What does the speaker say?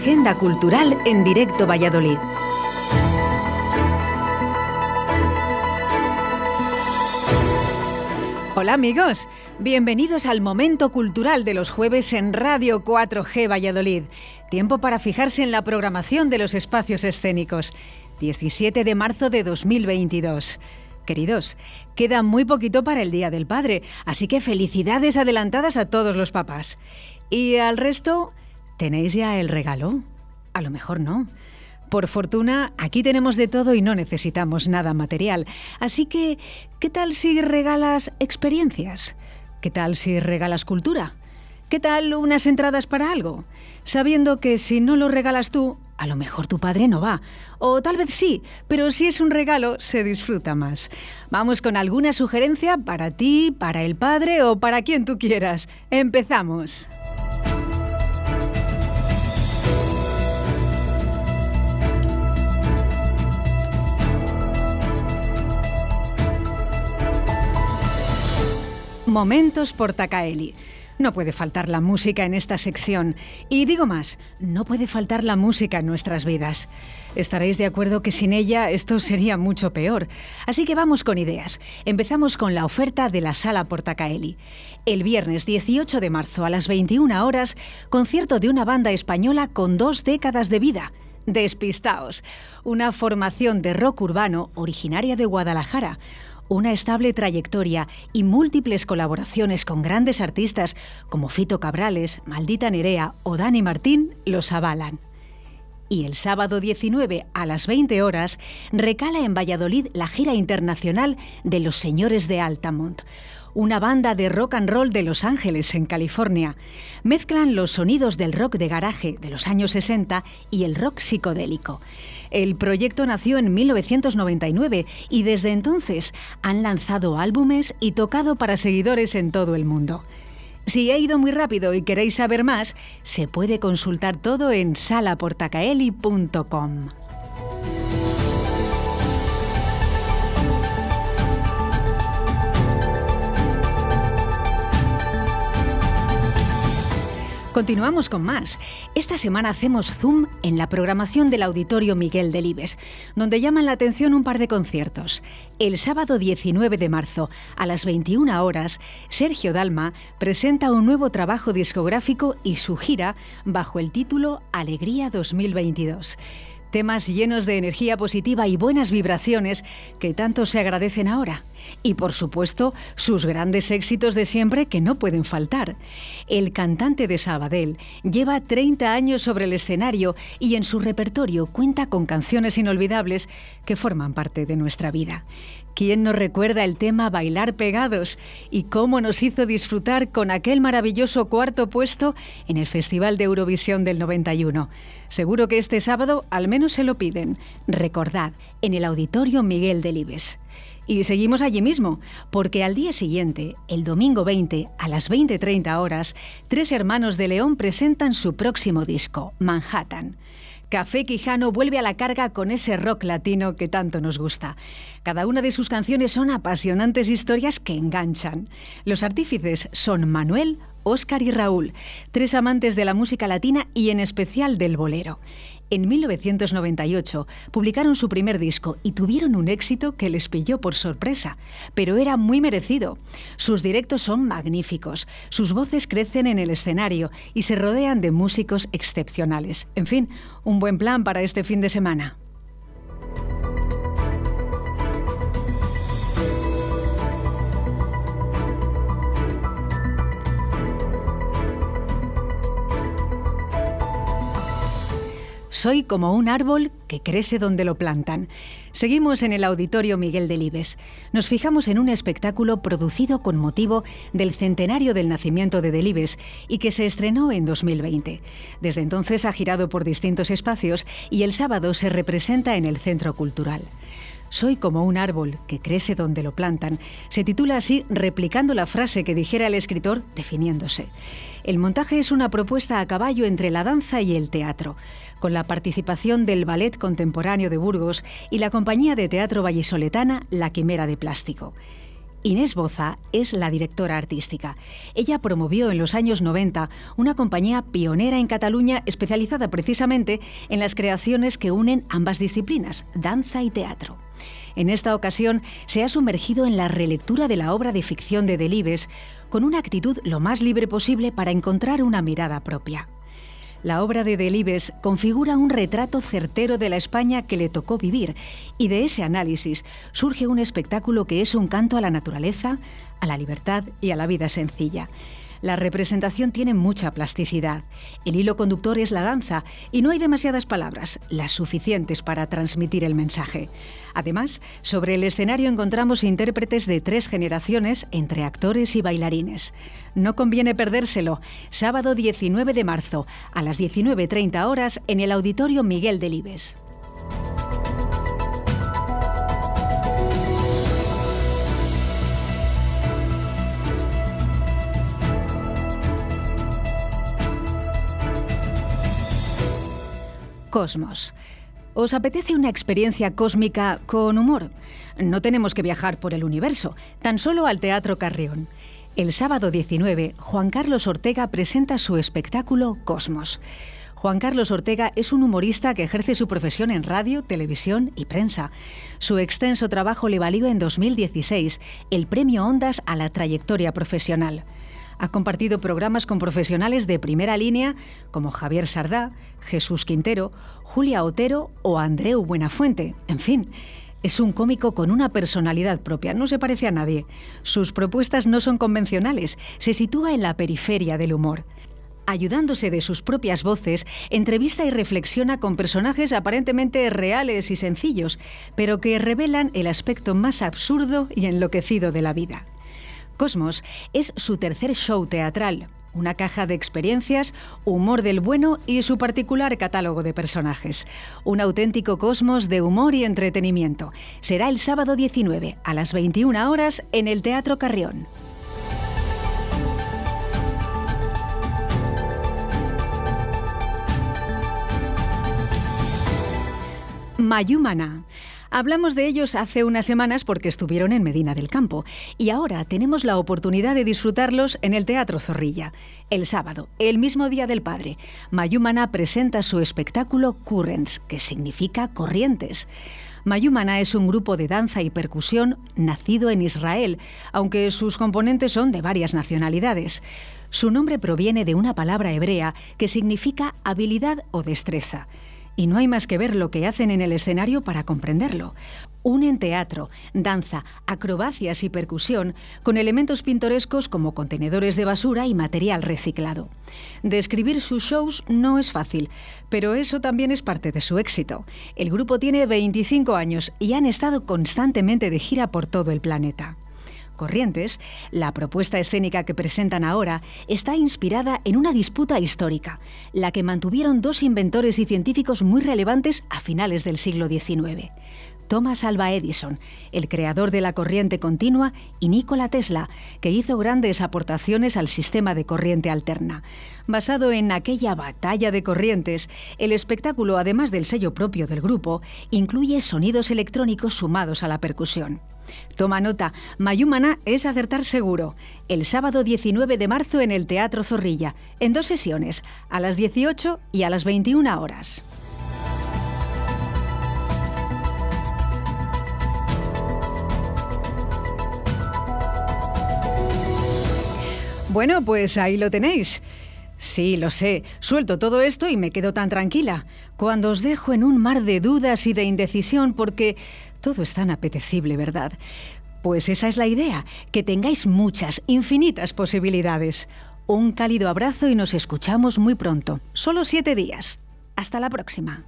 Agenda Cultural en Directo Valladolid. Hola amigos, bienvenidos al Momento Cultural de los jueves en Radio 4G Valladolid. Tiempo para fijarse en la programación de los espacios escénicos. 17 de marzo de 2022. Queridos, queda muy poquito para el Día del Padre, así que felicidades adelantadas a todos los papás. Y al resto, ¿tenéis ya el regalo? A lo mejor no. Por fortuna, aquí tenemos de todo y no necesitamos nada material. Así que, ¿qué tal si regalas experiencias? ¿Qué tal si regalas cultura? ¿Qué tal unas entradas para algo? Sabiendo que si no lo regalas tú, a lo mejor tu padre no va. O tal vez sí, pero si es un regalo, se disfruta más. Vamos con alguna sugerencia para ti, para el padre o para quien tú quieras. Empezamos. Momentos Portacaeli. No puede faltar la música en esta sección. Y digo más, no puede faltar la música en nuestras vidas. Estaréis de acuerdo que sin ella esto sería mucho peor. Así que vamos con ideas. Empezamos con la oferta de la Sala Portacaeli. El viernes 18 de marzo a las 21 horas, concierto de una banda española con dos décadas de vida. Despistaos, una formación de rock urbano originaria de Guadalajara una estable trayectoria y múltiples colaboraciones con grandes artistas como Fito Cabrales, Maldita Nerea o Dani Martín los avalan. Y el sábado 19 a las 20 horas recala en Valladolid la gira internacional de Los Señores de Altamont, una banda de rock and roll de Los Ángeles, en California. Mezclan los sonidos del rock de garaje de los años 60 y el rock psicodélico. El proyecto nació en 1999 y desde entonces han lanzado álbumes y tocado para seguidores en todo el mundo. Si he ido muy rápido y queréis saber más, se puede consultar todo en salaportacaeli.com. Continuamos con más. Esta semana hacemos zoom en la programación del Auditorio Miguel Delibes, donde llaman la atención un par de conciertos. El sábado 19 de marzo, a las 21 horas, Sergio Dalma presenta un nuevo trabajo discográfico y su gira bajo el título Alegría 2022 temas llenos de energía positiva y buenas vibraciones que tanto se agradecen ahora. Y por supuesto, sus grandes éxitos de siempre que no pueden faltar. El cantante de Sabadell lleva 30 años sobre el escenario y en su repertorio cuenta con canciones inolvidables que forman parte de nuestra vida. ¿Quién nos recuerda el tema Bailar Pegados y cómo nos hizo disfrutar con aquel maravilloso cuarto puesto en el Festival de Eurovisión del 91? Seguro que este sábado al menos se lo piden. Recordad, en el Auditorio Miguel Delibes. Y seguimos allí mismo, porque al día siguiente, el domingo 20, a las 20.30 horas, tres hermanos de León presentan su próximo disco, Manhattan. Café Quijano vuelve a la carga con ese rock latino que tanto nos gusta. Cada una de sus canciones son apasionantes historias que enganchan. Los artífices son Manuel, Óscar y Raúl, tres amantes de la música latina y en especial del bolero. En 1998 publicaron su primer disco y tuvieron un éxito que les pilló por sorpresa, pero era muy merecido. Sus directos son magníficos, sus voces crecen en el escenario y se rodean de músicos excepcionales. En fin, un buen plan para este fin de semana. Soy como un árbol que crece donde lo plantan. Seguimos en el Auditorio Miguel Delibes. Nos fijamos en un espectáculo producido con motivo del centenario del nacimiento de Delibes y que se estrenó en 2020. Desde entonces ha girado por distintos espacios y el sábado se representa en el Centro Cultural. Soy como un árbol que crece donde lo plantan. Se titula así replicando la frase que dijera el escritor definiéndose. El montaje es una propuesta a caballo entre la danza y el teatro con la participación del Ballet Contemporáneo de Burgos y la compañía de teatro vallisoletana La Quimera de Plástico. Inés Boza es la directora artística. Ella promovió en los años 90 una compañía pionera en Cataluña especializada precisamente en las creaciones que unen ambas disciplinas, danza y teatro. En esta ocasión se ha sumergido en la relectura de la obra de ficción de Delibes con una actitud lo más libre posible para encontrar una mirada propia. La obra de Delibes configura un retrato certero de la España que le tocó vivir y de ese análisis surge un espectáculo que es un canto a la naturaleza, a la libertad y a la vida sencilla. La representación tiene mucha plasticidad. El hilo conductor es la danza y no hay demasiadas palabras, las suficientes para transmitir el mensaje. Además, sobre el escenario encontramos intérpretes de tres generaciones entre actores y bailarines. No conviene perdérselo. Sábado 19 de marzo a las 19.30 horas en el Auditorio Miguel Delibes. Cosmos. ¿Os apetece una experiencia cósmica con humor? No tenemos que viajar por el universo, tan solo al Teatro Carrión. El sábado 19, Juan Carlos Ortega presenta su espectáculo Cosmos. Juan Carlos Ortega es un humorista que ejerce su profesión en radio, televisión y prensa. Su extenso trabajo le valió en 2016 el premio Ondas a la trayectoria profesional. Ha compartido programas con profesionales de primera línea como Javier Sardá, Jesús Quintero, Julia Otero o Andreu Buenafuente. En fin, es un cómico con una personalidad propia, no se parece a nadie. Sus propuestas no son convencionales, se sitúa en la periferia del humor. Ayudándose de sus propias voces, entrevista y reflexiona con personajes aparentemente reales y sencillos, pero que revelan el aspecto más absurdo y enloquecido de la vida. Cosmos es su tercer show teatral, una caja de experiencias, humor del bueno y su particular catálogo de personajes. Un auténtico cosmos de humor y entretenimiento. Será el sábado 19 a las 21 horas en el Teatro Carrión. Mayumana Hablamos de ellos hace unas semanas porque estuvieron en Medina del Campo y ahora tenemos la oportunidad de disfrutarlos en el Teatro Zorrilla. El sábado, el mismo día del Padre, Mayumana presenta su espectáculo Currents, que significa corrientes. Mayumana es un grupo de danza y percusión nacido en Israel, aunque sus componentes son de varias nacionalidades. Su nombre proviene de una palabra hebrea que significa habilidad o destreza y no hay más que ver lo que hacen en el escenario para comprenderlo. Unen teatro, danza, acrobacias y percusión con elementos pintorescos como contenedores de basura y material reciclado. Describir sus shows no es fácil, pero eso también es parte de su éxito. El grupo tiene 25 años y han estado constantemente de gira por todo el planeta. Corrientes, la propuesta escénica que presentan ahora está inspirada en una disputa histórica, la que mantuvieron dos inventores y científicos muy relevantes a finales del siglo XIX. Thomas Alva Edison, el creador de la corriente continua, y Nikola Tesla, que hizo grandes aportaciones al sistema de corriente alterna. Basado en aquella batalla de corrientes, el espectáculo, además del sello propio del grupo, incluye sonidos electrónicos sumados a la percusión. Toma nota, Mayumana es acertar seguro. El sábado 19 de marzo en el Teatro Zorrilla, en dos sesiones, a las 18 y a las 21 horas. Bueno, pues ahí lo tenéis. Sí, lo sé. Suelto todo esto y me quedo tan tranquila. Cuando os dejo en un mar de dudas y de indecisión porque todo es tan apetecible, ¿verdad? Pues esa es la idea, que tengáis muchas, infinitas posibilidades. Un cálido abrazo y nos escuchamos muy pronto. Solo siete días. Hasta la próxima.